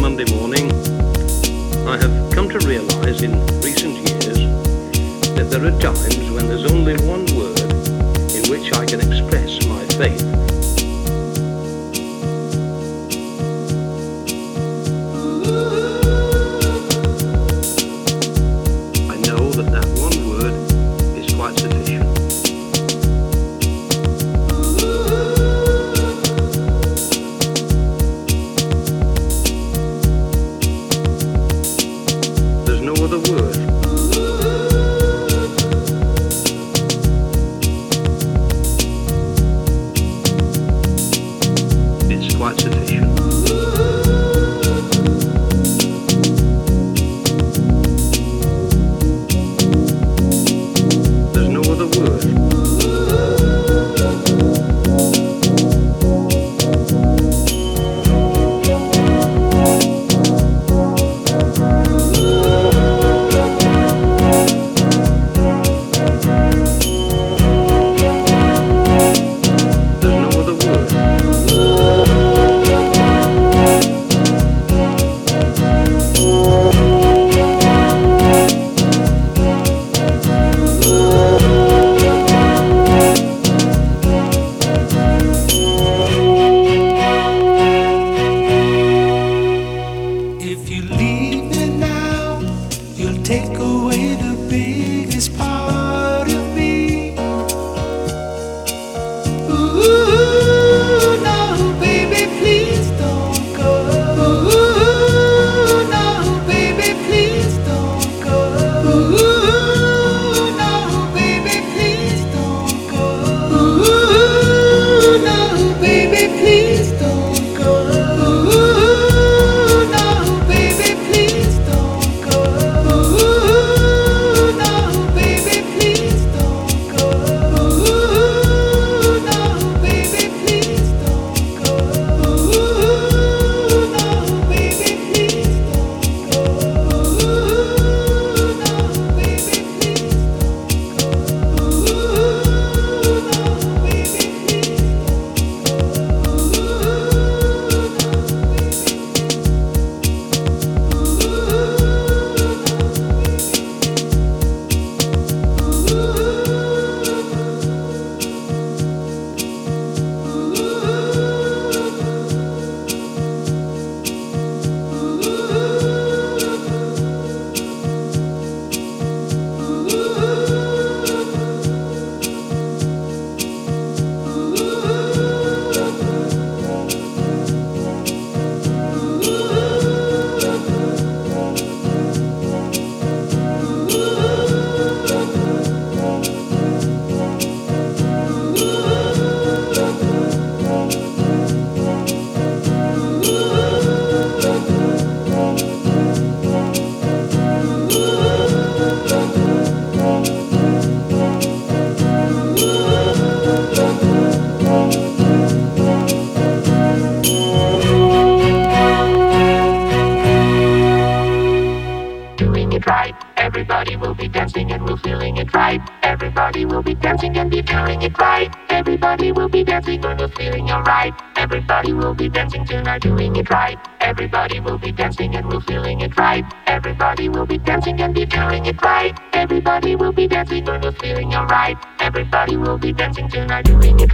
Monday morning, I have come to realize in will be dancing tonight during it.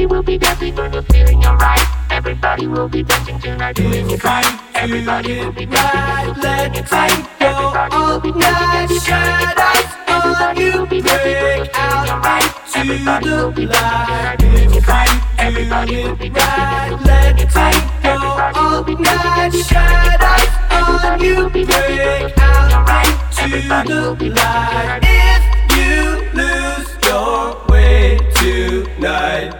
we will be dancing for the feeling alright. Everybody will be dancing tonight, doing it right. Everybody will be dancing, doing it right. Everybody will be dancing, doing it right. Everybody will be dancing, doing it right. Everybody will be dancing, doing it right. Everybody will be dancing, doing it right. Everybody will be dancing, doing it right. Everybody will be dancing, doing it right. Everybody will be dancing, doing it right. If you lose your way tonight.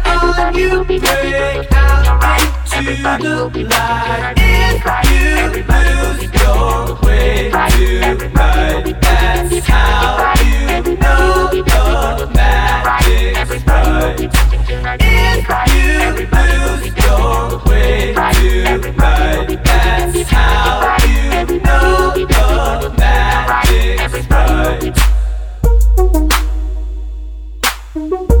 you break out into the light. If you do it right, let it go all night. Shadows on you break out into the light. If you do it right,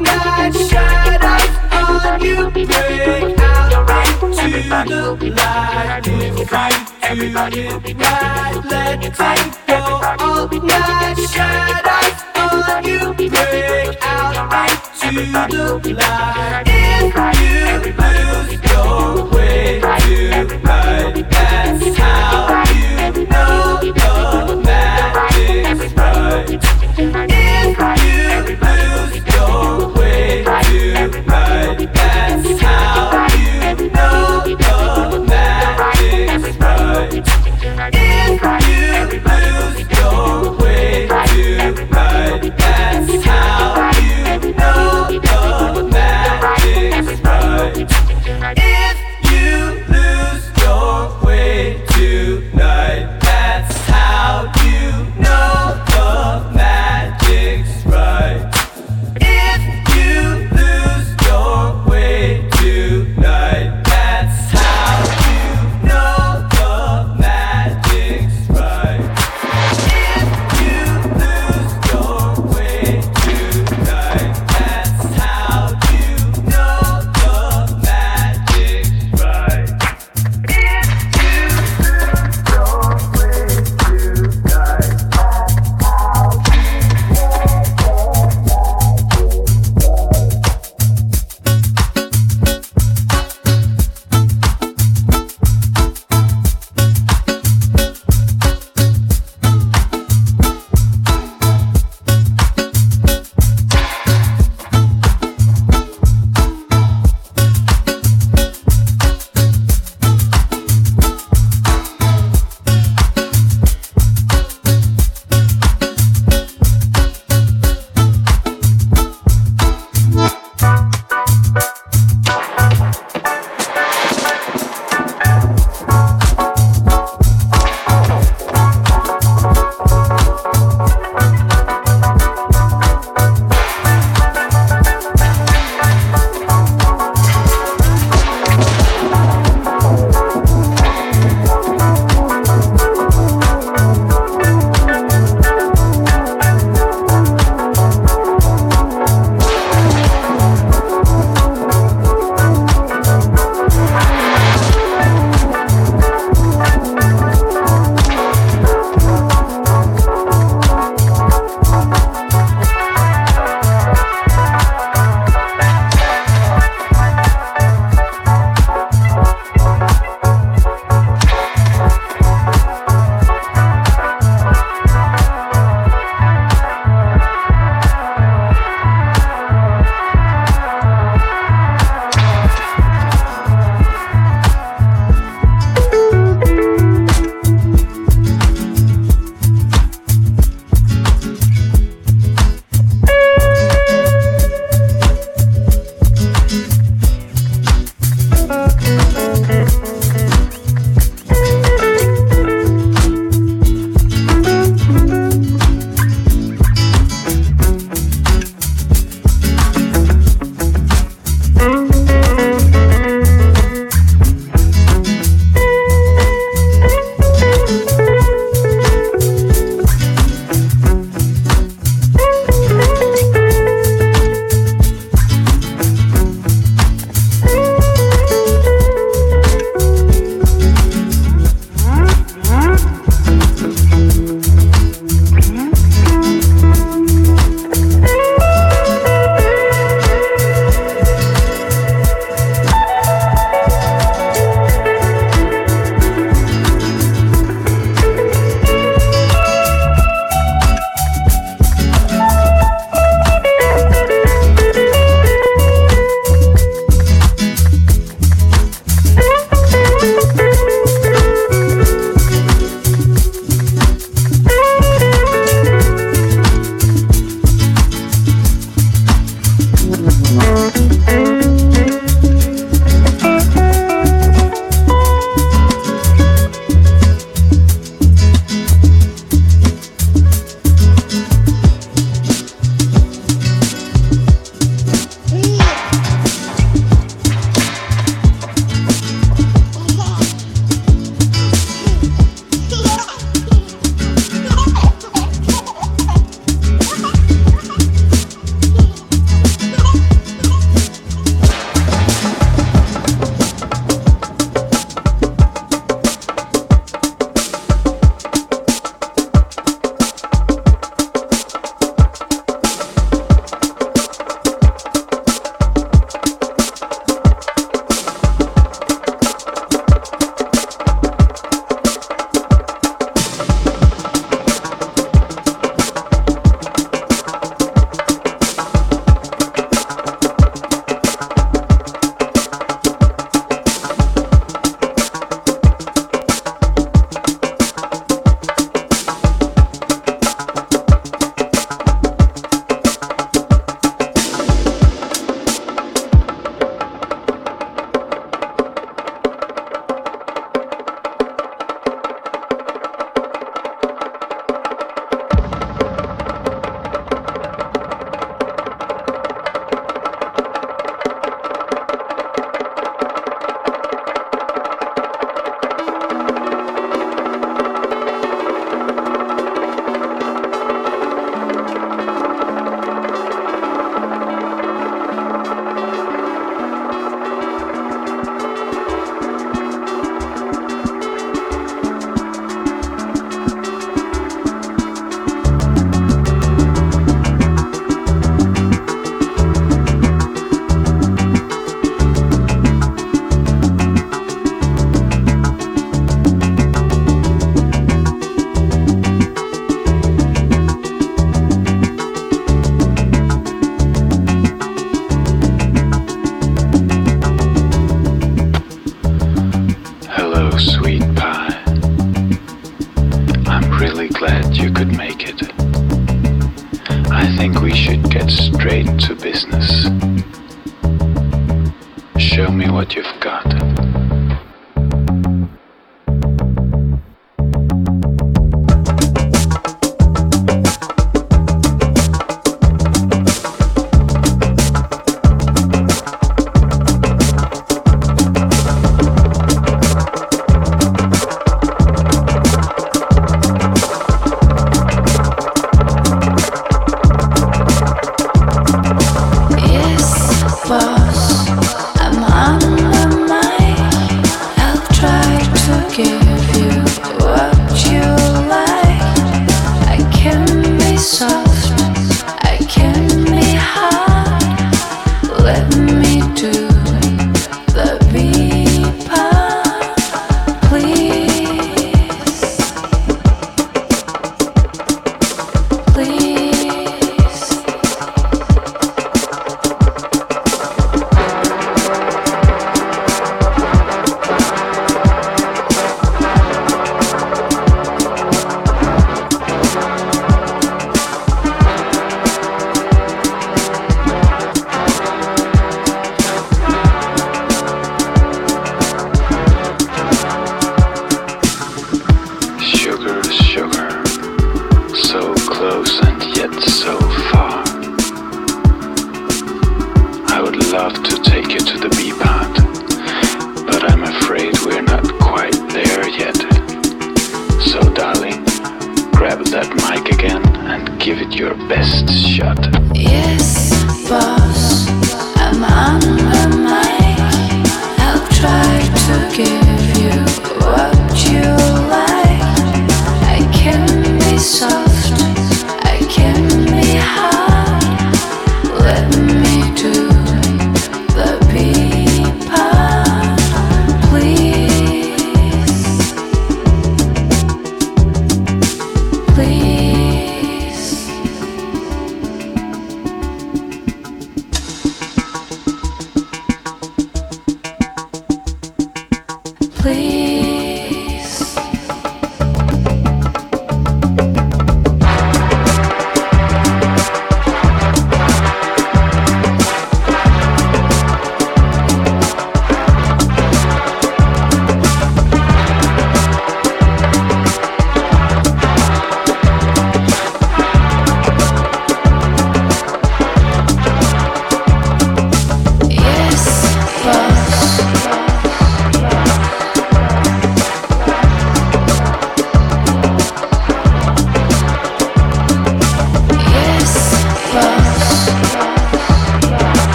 night. Shadows on you break out into the light. If it right, let go all night. Shadows on you break out into the light. If you lose your way tonight,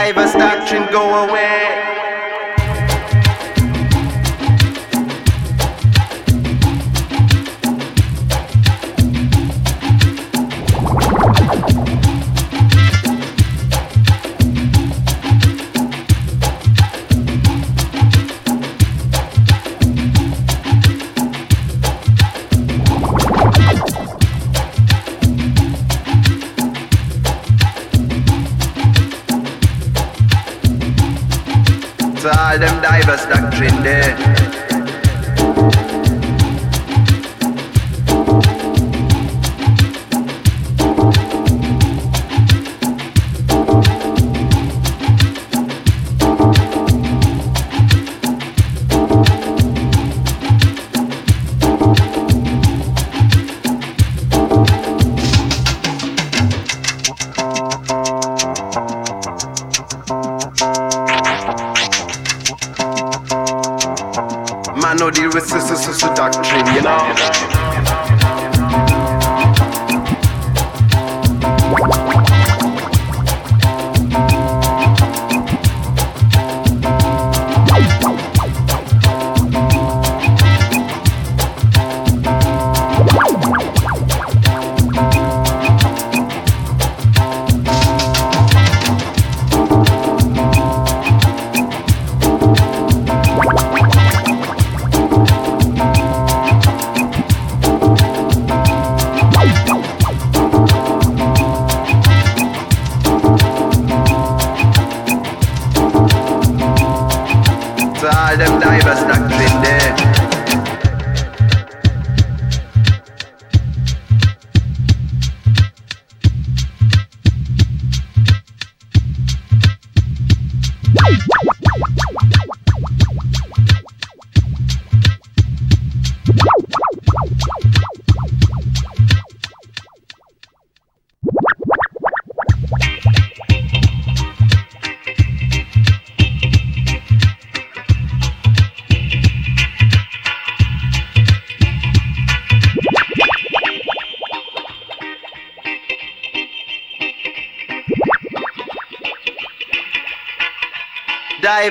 diverse doctrine go away. Them diverse doctrine there.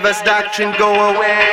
Diverse doctrine go away.